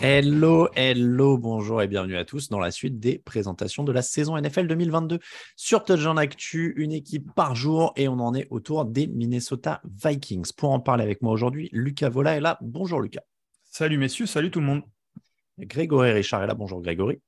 Hello, hello, bonjour et bienvenue à tous dans la suite des présentations de la saison NFL 2022 sur Touchdown Actu, une équipe par jour et on en est autour des Minnesota Vikings. Pour en parler avec moi aujourd'hui, Lucas Vola est là. Bonjour Lucas. Salut messieurs, salut tout le monde. Grégory Richard est là. Bonjour Grégory.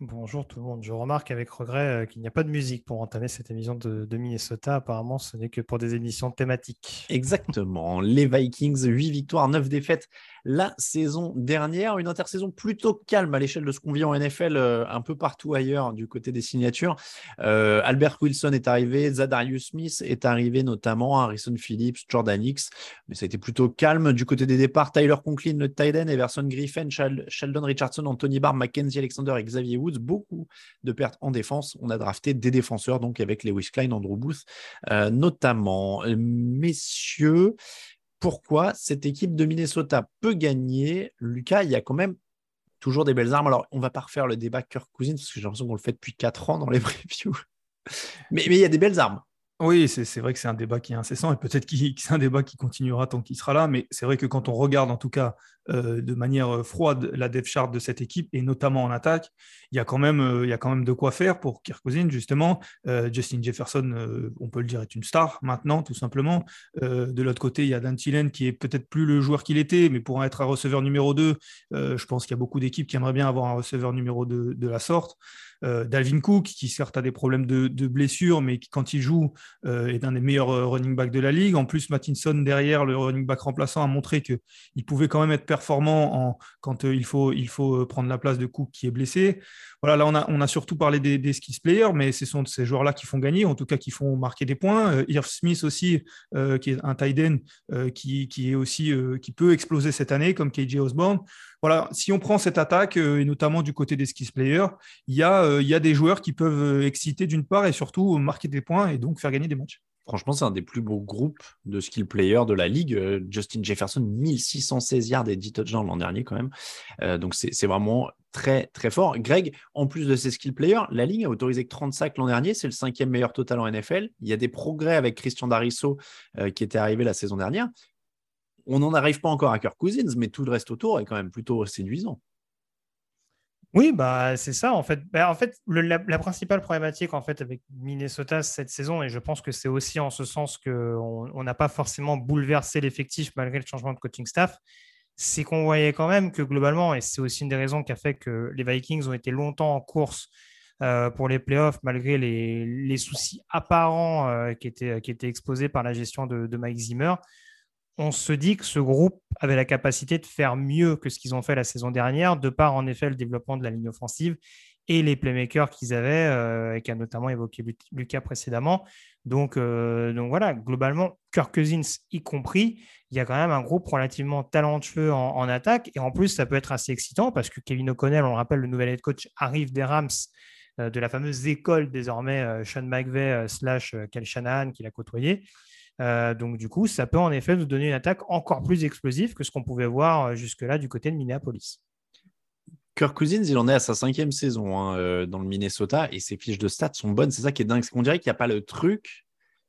Bonjour tout le monde. Je remarque avec regret euh, qu'il n'y a pas de musique pour entamer cette émission de, de Minnesota. Apparemment, ce n'est que pour des émissions thématiques. Exactement. Les Vikings, 8 victoires, 9 défaites la saison dernière. Une intersaison plutôt calme à l'échelle de ce qu'on vit en NFL euh, un peu partout ailleurs du côté des signatures. Euh, Albert Wilson est arrivé, Zadarius Smith est arrivé notamment, Harrison Phillips, Jordan Hicks, mais ça a été plutôt calme du côté des départs. Tyler Conklin, le Everson Griffin, Sheldon Richardson, Anthony Barr, Mackenzie Alexander et Xavier Woods. Beaucoup de pertes en défense. On a drafté des défenseurs, donc avec Lewis Klein, Andrew Booth euh, notamment. Messieurs, pourquoi cette équipe de Minnesota peut gagner. Lucas, il y a quand même toujours des belles armes. Alors, on ne va pas refaire le débat Kirk Cousins, parce que j'ai l'impression qu'on le fait depuis 4 ans dans les previews. mais, mais il y a des belles armes. Oui, c'est vrai que c'est un débat qui est incessant et peut-être que c'est un débat qui continuera tant qu'il sera là. Mais c'est vrai que quand on regarde en tout cas euh, de manière euh, froide la dev chart de cette équipe et notamment en attaque, il y a quand même, euh, il y a quand même de quoi faire pour Kirk justement. Justin Jefferson, on peut le dire, est une star maintenant tout simplement. de l'autre côté, il y a Dan qui est peut-être plus le joueur qu'il était, mais pour être un receveur numéro 2, je pense qu'il y a beaucoup d'équipes qui aimeraient bien avoir un receveur numéro 2 de la sorte. Dalvin Cook, qui certes a des problèmes de, de blessure, mais qui, quand il joue, est un des meilleurs running backs de la ligue. En plus, Mattinson, derrière, le running back remplaçant, a montré qu'il pouvait quand même être performant en, quand euh, il, faut, il faut euh, prendre la place de Cook qui est blessé. Voilà, là, on a, surtout parlé des, des skills players, mais ce sont ces joueurs-là qui font gagner, en tout cas qui font marquer des points. Euh, Irv Smith aussi, qui est un tight end qui, est aussi, qui peut exploser cette année, comme KJ Osborne. Voilà, si on prend cette attaque, et notamment du côté des skills players, il y, a, il y a des joueurs qui peuvent exciter d'une part et surtout marquer des points et donc faire gagner des matchs. Franchement, c'est un des plus beaux groupes de skill players de la ligue. Euh, Justin Jefferson, 1616 yards et 10 touchdowns l'an dernier quand même. Euh, donc c'est vraiment très très fort. Greg, en plus de ces skill players, la ligue a autorisé que 30 sacs l'an dernier. C'est le cinquième meilleur total en NFL. Il y a des progrès avec Christian Darisso euh, qui était arrivé la saison dernière. On n'en arrive pas encore à Kirk Cousins, mais tout le reste autour est quand même plutôt séduisant. Oui, bah, c'est ça en fait. Bah, en fait, la, principale problématique en fait avec Minnesota cette saison, et je pense que c'est aussi en ce sens qu'on n'a pas forcément bouleversé l'effectif malgré le changement de coaching staff, c'est qu'on voyait quand même que globalement, et c'est aussi une des raisons qui a fait que les Vikings ont été longtemps en course euh, pour les playoffs malgré les, soucis apparents euh, qui, étaient, qui étaient exposés par la gestion de Mike Zimmer on se dit que ce groupe avait la capacité de faire mieux que ce qu'ils ont fait la saison dernière, de par en effet le développement de la ligne offensive et les playmakers qu'ils avaient, euh, et qu'a notamment évoqué Lucas précédemment. Donc, euh, donc voilà, globalement, Kirk Cousins y compris, il y a quand même un groupe relativement talentueux en, attaque. Et en plus, ça peut être assez excitant parce que Kevin O'Connell, on le rappelle, le nouvel head coach, arrive des Rams, euh, de la fameuse école désormais Sean McVay slash Kel Shanahan qu'il a côtoyé. Euh, donc, du coup, ça peut en effet nous donner une attaque encore plus explosive que ce qu'on pouvait voir euh, jusque-là du côté de Minneapolis. Kirk Cousins, il en est à sa cinquième saison hein, euh, dans le Minnesota et ses fiches de stats sont bonnes. C'est ça qui est dingue. C'est qu'on dirait qu'il n'y a pas le truc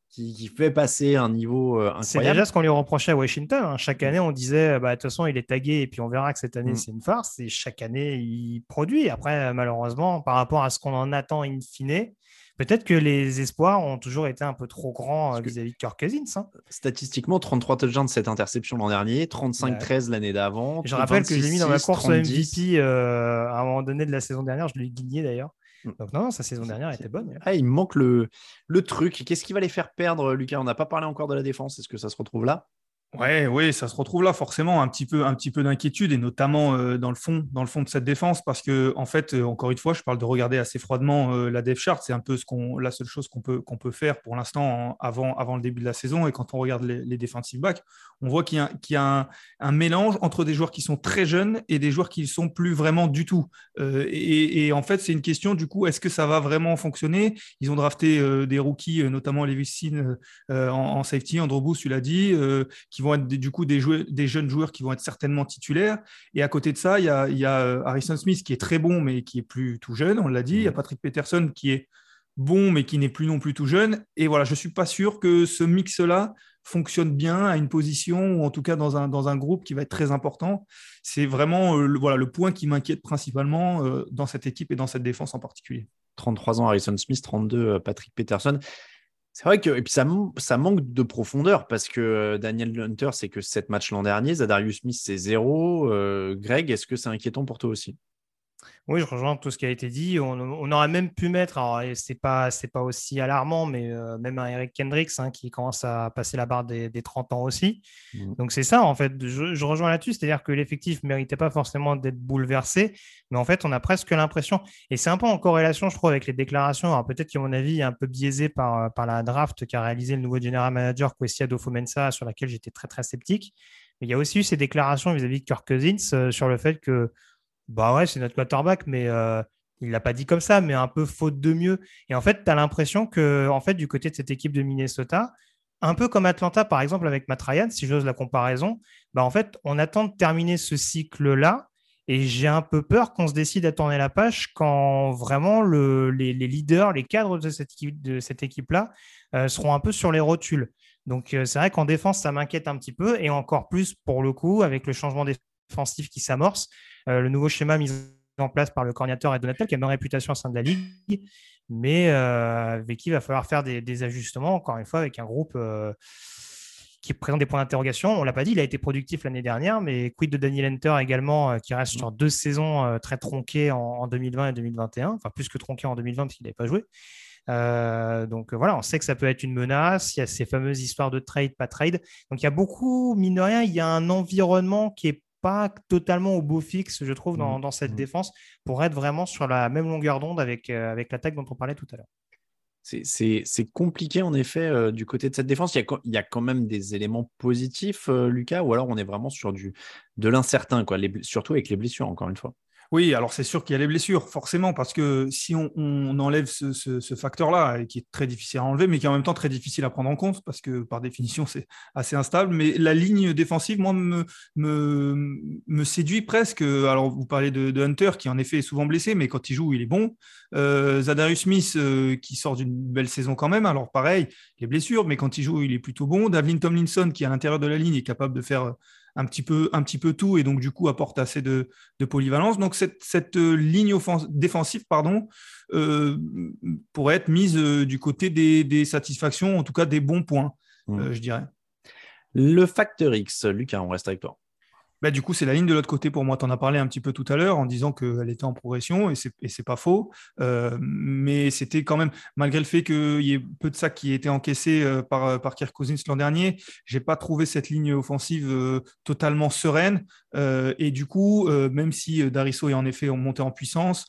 qui, fait passer un niveau euh, incroyable. C'est déjà ce qu'on lui reprochait à Washington. Hein. Chaque année, on disait, bah, de toute façon, il est tagué et puis on verra que cette année, mm. c'est une farce. Et chaque année, il produit. Après, malheureusement, par rapport à ce qu'on en attend in fine, peut-être que les espoirs ont toujours été un peu trop grands euh, vis-à-vis de Kirk Cousins. Hein. Statistiquement, 33 touchdowns de cette interception l'an dernier, 35-13 l'année d'avant. Je rappelle que j'ai mis dans ma course MVP euh, à un moment donné de la saison dernière, je l'ai gagné d'ailleurs. Mm. Donc non, sa saison dernière était bonne. Ah, il manque le, le truc. Qu'est-ce qui va les faire perdre, Lucas? On n'a pas parlé encore de la défense. Est-ce que ça se retrouve là? Ouais, oui, ça se retrouve là forcément un petit peu, un petit peu d'inquiétude et notamment euh, dans le fond, dans le fond de cette défense parce que en fait, euh, encore une fois, je parle de regarder assez froidement euh, la depth chart, c'est un peu la seule chose qu'on peut, qu'on peut faire pour l'instant avant, avant le début de la saison. Et quand on regarde les, les defensive backs, on voit qu'il y a, un, mélange entre des joueurs qui sont très jeunes et des joueurs qui ne sont plus vraiment du tout. Et, et, en fait, c'est une question du coup, est-ce que ça va vraiment fonctionner? Ils ont drafté des rookies, notamment Levis Sin en, en, safety, Andrew Booth, tu l'as dit, qui vont être du coup des, des, jeunes joueurs qui vont être certainement titulaires. Et à côté de ça, il y a, y a euh, Harrison Smith qui est très bon, mais qui est plus tout jeune, on l'a dit. Il y a Patrick Peterson qui est bon, mais qui n'est plus non plus tout jeune. Et voilà, je ne suis pas sûr que ce mix-là fonctionne bien à une position, ou en tout cas dans un, dans un groupe qui va être très important. C'est vraiment euh, le, voilà, le point qui m'inquiète principalement euh, dans cette équipe et dans cette défense en particulier. 33 ans Harrison Smith, 32 Patrick Peterson. C'est vrai que ça, manque de profondeur parce que euh, Daniel Hunter, c'est que 7 matchs l'an dernier, Zadarius Smith, c'est 0. Euh, Greg, est-ce que c'est inquiétant pour toi aussi? Oui, je rejoins tout ce qui a été dit. On, aurait même pu mettre, alors c'est pas c'est pas aussi alarmant, mais euh, même un Eric Kendricks hein, qui commence à passer la barre des, 30 ans aussi. Mmh. Donc c'est ça en fait. Je, rejoins là-dessus, c'est-à-dire que l'effectif méritait pas forcément d'être bouleversé, mais en fait on a presque l'impression, et c'est un peu en corrélation, je trouve, avec les déclarations. Alors peut-être qu'à mon avis est un peu biaisé par par la draft qu'a réalisé le nouveau general manager Kwesi Adolfo-Mensa, sur laquelle j'étais très très sceptique. Mais il y a aussi eu ces déclarations vis-à-vis de Kirk Cousins euh, sur le fait que bah ouais, c'est notre quarterback, mais euh, il l'a pas dit comme ça, mais un peu faute de mieux. Et en fait, tu as l'impression que, en fait, du côté de cette équipe de Minnesota, un peu comme Atlanta, par exemple, avec Matt Ryan, si j'ose la comparaison, bah en fait, on attend de terminer ce cycle-là. Et j'ai un peu peur qu'on se décide à tourner la page quand vraiment le, les, leaders, les cadres de cette, équipe, de cette équipe-là euh, seront un peu sur les rotules. Donc euh, c'est vrai qu'en défense, ça m'inquiète un petit peu, et encore plus pour le coup, avec le changement défensif qui s'amorce, euh, le nouveau schéma mis en place par le coordinateur et Donatel, qui a une réputation au sein de la Ligue, mais euh, avec qui il va falloir faire des, ajustements, encore une fois, avec un groupe euh, qui présente des points d'interrogation. On l'a pas dit, il a été productif l'année dernière, mais quid de Daniel Enter également, qui reste sur deux saisons très tronquées en, 2020 et 2021, enfin plus que tronquées en 2020 parce qu'il n'avait pas joué. donc voilà, on sait que ça peut être une menace. Il y a ces fameuses histoires de trade, pas trade. Donc il y a beaucoup, mine de rien, il y a un environnement qui est pas totalement au beau fixe, je trouve, dans, mmh. cette mmh. défense, pour être vraiment sur la même longueur d'onde avec, euh, avec l'attaque dont on parlait tout à l'heure. C'est compliqué en effet euh, du côté de cette défense. Il y, a, quand même des éléments positifs, euh, Lucas, ou alors on est vraiment sur du, de l'incertain, surtout avec les blessures, encore une fois? Oui, alors c'est sûr qu'il y a les blessures, forcément, parce que si on, enlève ce, facteur-là, qui est très difficile à enlever, mais qui est en même temps très difficile à prendre en compte, parce que par définition, c'est assez instable, mais la ligne défensive, moi, me, séduit presque. Alors, vous parlez de, Hunter, qui en effet est souvent blessé, mais quand il joue, il est bon. Euh, Zadarius Smith, euh, qui sort d'une belle saison quand même, alors pareil, les blessures, mais quand il joue, il est plutôt bon. Davin Tomlinson, qui à l'intérieur de la ligne est capable de faire un petit peu, un petit peu tout et donc du coup apporte assez de, polyvalence. Donc cette, euh, ligne défensive pardon, euh, pourrait être mise euh, du côté des, satisfactions, en tout cas des bons points, mmh. je dirais. Le facteur X, Lucas, on reste avec toi. Bah, du coup, c'est la ligne de l'autre côté pour moi. Tu en as parlé un petit peu tout à l'heure en disant qu'elle était en progression et c'est, n'est pas faux. Euh, mais c'était quand même, malgré le fait qu'il y ait peu de ça qui ait été encaissé euh, par, euh, par Kirk Cousins l'an dernier, j'ai pas trouvé cette ligne offensive totalement sereine. et du coup, même si Dariso est en effet monté en puissance,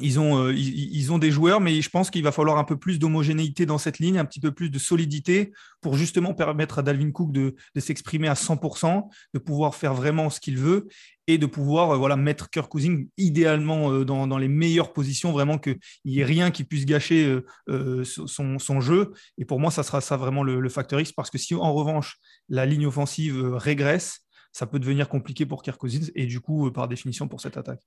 ils ont, euh, ils, ont des joueurs, mais je pense qu'il va falloir un peu plus d'homogénéité dans cette ligne, un petit peu plus de solidité pour justement permettre à Dalvin Cook de, s'exprimer à 100%, de pouvoir faire vraiment ce qu'il veut et de pouvoir euh, voilà, mettre Kirk Cousins idéalement euh, dans, les meilleures positions, vraiment qu'il n'y ait rien qui puisse gâcher son, jeu. Et pour moi, ça sera ça vraiment le, le facteur X, parce que si en revanche la ligne offensive régresse, ça peut devenir compliqué pour Kirk Cousins et du coup, par définition, pour cette attaque.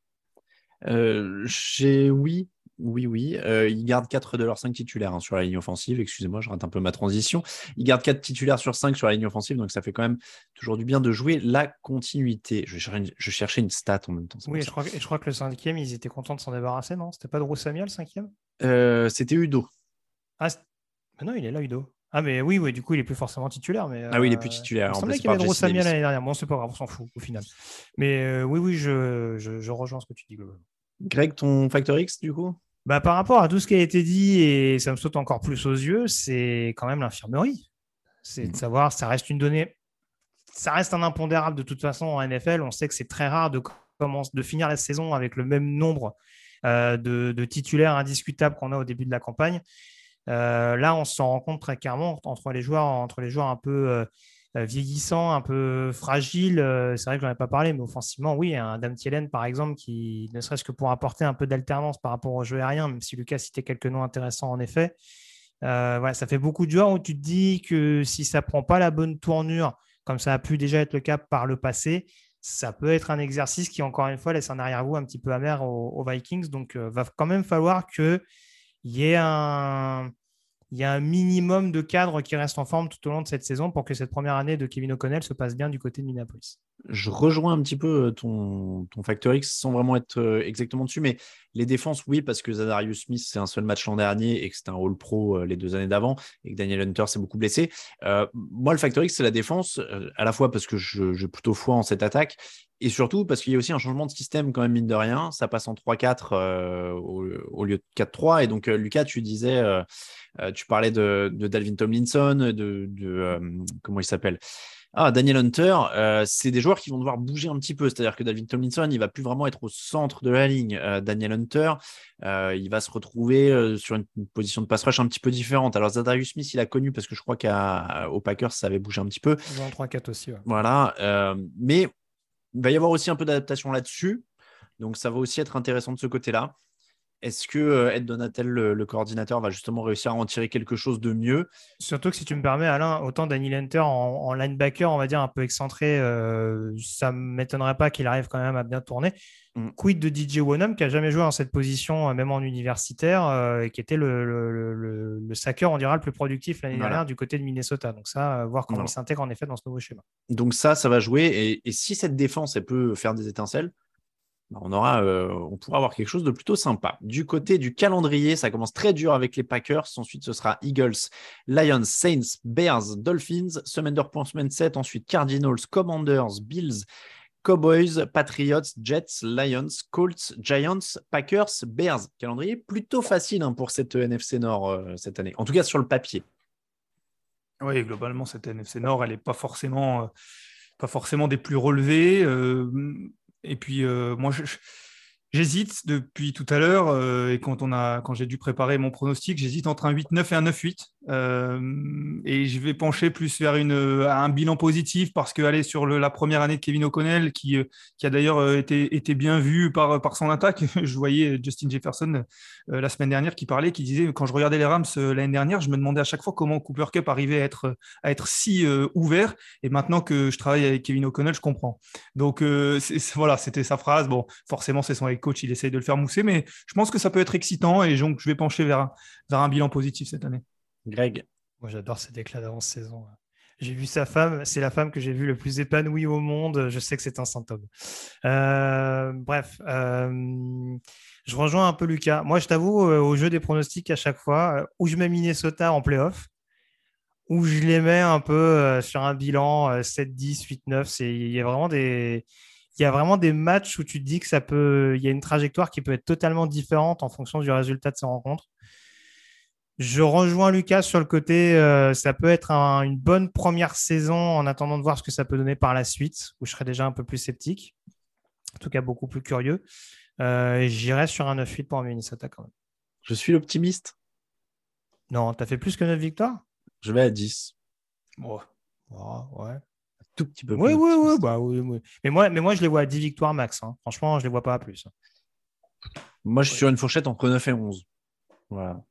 Euh, j'ai oui, Oui, oui. Euh, ils gardent 4 de leurs 5 titulaires hein, sur la ligne offensive. Excusez-moi, je rate un peu ma transition. Ils gardent 4 titulaires sur 5 sur la ligne offensive, donc ça fait quand même toujours du bien de jouer la continuité. Je, cherchais une, stat en même temps. Oui, je crois, que, je crois, que, le cinquième, ils étaient contents de s'en débarrasser, non? C'était pas Samuel, le cinquième? Euh, C'était Udo. Ah, non, il est là, Udo. Ah, mais oui, oui, du coup, il est plus forcément titulaire. Mais, ah oui, il est plus euh, titulaire. Il semblait qu'il y avait Samuel l'année dernière. Bon, c'est pas grave, on s'en fout au final. Mais oui, oui, je, je, rejoins ce que tu dis Greg, ton Factor X, du coup? Bah, par rapport à tout ce qui a été dit, et ça me saute encore plus aux yeux, c'est quand même l'infirmerie. C'est de mmh. savoir, ça reste une donnée, ça reste un impondérable de toute façon en NFL. On sait que c'est très rare de, de finir la saison avec le même nombre euh, de, titulaires indiscutables qu'on a au début de la campagne. Euh, là, on s'en rend compte très clairement entre les joueurs, entre les joueurs un peu euh, euh, vieillissant, un peu fragile. Euh, c'est vrai que j'en ai pas parlé, mais offensivement, oui, un Adam Thielen, par exemple, qui ne serait-ce que pour apporter un peu d'alternance par rapport au jeu aérien, même si Lucas citait quelques noms intéressants en effet. Euh, ça fait beaucoup de joueurs où tu te dis que si ça prend pas la bonne tournure, comme ça a pu déjà être le cas par le passé, ça peut être un exercice qui, encore une fois, laisse un arrière-goût un petit peu amer aux, Vikings. Donc, il va quand même falloir il y a un minimum de cadres qui restent en forme tout au long de cette saison pour que cette première année de Kevin O'Connell se passe bien du côté de Minneapolis. Je rejoins un petit peu euh, ton, ton Factor X sans vraiment être euh, exactement dessus, mais les défenses, oui, parce que Zadarius Smith, c'est un seul match l'an dernier et que c'était un All Pro euh, les deux années d'avant et que Daniel Hunter s'est beaucoup blessé. moi, le Factor X, c'est la défense, à la fois parce que j'ai plutôt foi en cette attaque et surtout parce qu'il y a aussi un changement de système quand même, mine de rien. Ça passe en 3-4 au, lieu de 4-3. Et donc, Lucas, tu disais euh, tu parlais de, Dalvin Tomlinson, de, euh, comment il s'appelle? Ah, Daniel Hunter, euh, c'est des joueurs qui vont devoir bouger un petit peu. C'est-à-dire que Dalvin Tomlinson, il va plus vraiment être au centre de la ligne. Daniel Hunter, il va se retrouver sur une, position de pass rush un petit peu différente. Alors, Zadarius Smith, il a connu parce que je crois qu'au Packers, ça avait bougé un petit peu. En 3-4 aussi. Voilà. mais il va y avoir aussi un peu d'adaptation là-dessus. Donc, ça va aussi être intéressant de ce côté-là. Est-ce que euh, Ed Donatel, le, coordinateur, va justement réussir à en tirer quelque chose de mieux? Surtout que si tu me permets, Alain, autant Danny Lenter en, linebacker, on va dire un peu excentré, euh, ça ne m'étonnerait pas qu'il arrive quand même à bien tourner. Mm. Quid de DJ Wonham, qui a jamais joué dans cette position, euh, même en universitaire, et qui était le, le, le, sacker, on dira, le plus productif l'année dernière du côté de Minnesota. Donc ça, voir comment il s'intègre en effet dans ce nouveau schéma. Donc ça, ça va jouer. Et, et si cette défense, elle peut faire des étincelles, on, aura, euh, on pourra avoir quelque chose de plutôt sympa. Du côté du calendrier, ça commence très dur avec les Packers. Ensuite, ce sera Eagles, Lions, Saints, Bears, Dolphins. Semaine de repos semaine 7. Ensuite, Cardinals, Commanders, Bills, Cowboys, Patriots, Jets, Lions, Colts, Giants, Packers, Bears. Calendrier plutôt facile hein, pour cette NFC Nord euh, cette année. En tout cas, sur le papier. Oui, globalement, cette NFC Nord, elle n'est pas forcément, euh, pas forcément des plus relevées. Et puis, euh, moi, je, J'hésite depuis tout à l'heure, euh, et quand, quand j'ai dû préparer mon pronostic, j'hésite entre un 8-9 et un 9-8. Euh, et je vais pencher plus vers une, un bilan positif parce que aller sur le, la première année de Kevin O'Connell, qui, qui a d'ailleurs été, été, bien vu par, par son attaque. Je voyais Justin Jefferson la semaine dernière qui parlait, qui disait quand je regardais les Rams l'année dernière, je me demandais à chaque fois comment Cooper Cup arrivait à être, à être si ouvert. Et maintenant que je travaille avec Kevin O'Connell, je comprends. Donc voilà, c'était sa phrase. Bon, forcément, c'est son coach, il essaye de le faire mousser, mais je pense que ça peut être excitant et donc je vais pencher vers un, bilan positif cette année. Greg Moi, j'adore ces déclats d'avant-saison. J'ai vu sa femme, c'est la femme que j'ai vue le plus épanouie au monde. Je sais que c'est un symptôme. Euh, bref, euh, je rejoins un peu Lucas. Moi, je t'avoue, euh, au jeu des pronostics à chaque fois, où je mets Minnesota en playoff, où je les mets un peu sur un bilan 7-10, 8-9. Il y a vraiment des il y a vraiment des matchs où tu te dis que ça peut, il y a une trajectoire qui peut être totalement différente en fonction du résultat de ces rencontres. Je rejoins Lucas sur le côté, euh, ça peut être une bonne première saison en attendant de voir ce que ça peut donner par la suite, où je serais déjà un peu plus sceptique, en tout cas beaucoup plus curieux. Euh, J'irai sur un 9-8 pour Minnesota quand même. Je suis l'optimiste. Non, tu as fait plus que 9 victoires? Je vais à 10. ouais tout petit peu plus. Oui, oui, oui, bah, oui, oui. Mais moi, mais moi, je les vois à 10 victoires max. Hein. Franchement, je ne les vois pas à plus. Moi, je suis sur une fourchette entre 9 et 11. Voilà.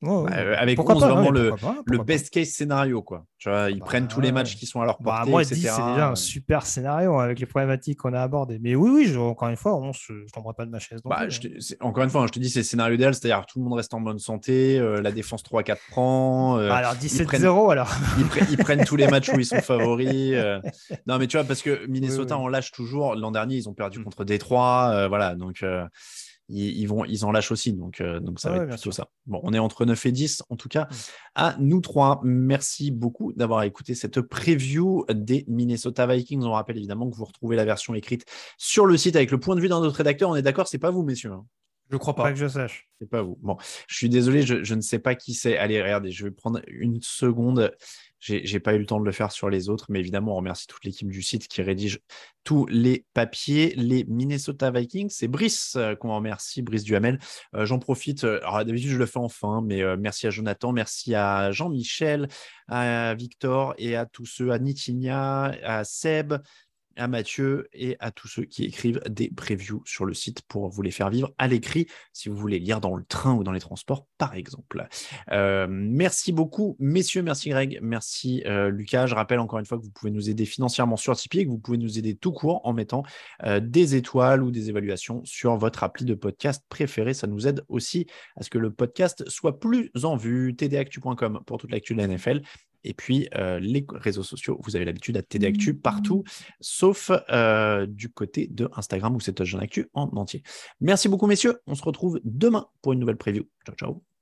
Bah, avec 11, vraiment le, le best case scénario. Quoi. Tu vois, ils bah, prennent tous les matchs qui sont à leur portée. moi, 10, c'est déjà un super scénario avec les problématiques qu'on a abordées. Mais oui, oui, encore une fois, on, je ne tomberai pas de ma chaise. Bah, je hein. encore une fois, je te dis, c'est le scénario idéal, c'est-à-dire tout le monde reste en bonne santé, euh, la défense 3-4 prend. Euh, alors 17-0 alors. ils, prennent tous les matchs où ils sont favoris. Euh. Non, mais tu vois, parce que Minnesota, on lâche toujours. L'an dernier, ils ont perdu mm. contre Détroit. voilà, donc ils, vont, ils en lâchent aussi. Donc, euh, donc ça va être plutôt ça. Bon, on est entre 9 et 10, en tout cas, mmh. à nous trois. Merci beaucoup d'avoir écouté cette preview des Minnesota Vikings. On rappelle évidemment que vous retrouvez la version écrite sur le site avec le point de vue d'un autre rédacteur. On est d'accord, c'est pas vous, messieurs. Hein? Je crois pas. Pas que je sache. C'est pas vous. Bon, je suis désolé, je, je ne sais pas qui c'est. Allez, regardez, je vais prendre une seconde. J'ai pas eu le temps de le faire sur les autres, mais évidemment, on remercie toute l'équipe du site qui rédige tous les papiers. Les Minnesota Vikings, c'est Brice euh, qu'on remercie, Brice Duhamel. Euh, J'en profite, euh, d'habitude, je le fais enfin, mais merci à Jonathan, merci à Jean-Michel, à Victor et à tous ceux, à Nitinia, à Seb, à Mathieu et à tous ceux qui écrivent des previews sur le site pour vous les faire vivre à l'écrit si vous voulez lire dans le train ou dans les transports, par exemple. Euh, merci beaucoup, messieurs. Merci, Greg. Merci, euh, Lucas. Je rappelle encore une fois que vous pouvez nous aider financièrement sur Tipeee et que vous pouvez nous aider tout court en mettant euh, des étoiles ou des évaluations sur votre appli de podcast préféré. Ça nous aide aussi à ce que le podcast soit plus en vue. tdactu.com pour toute l'actu de la NFL et puis, euh, les réseaux sociaux, vous avez l'habitude à TD Actu partout, sauf euh, du côté de Instagram où c'est Touchdown Actu en entier. Merci beaucoup, messieurs. On se retrouve demain pour une nouvelle preview. Ciao, ciao.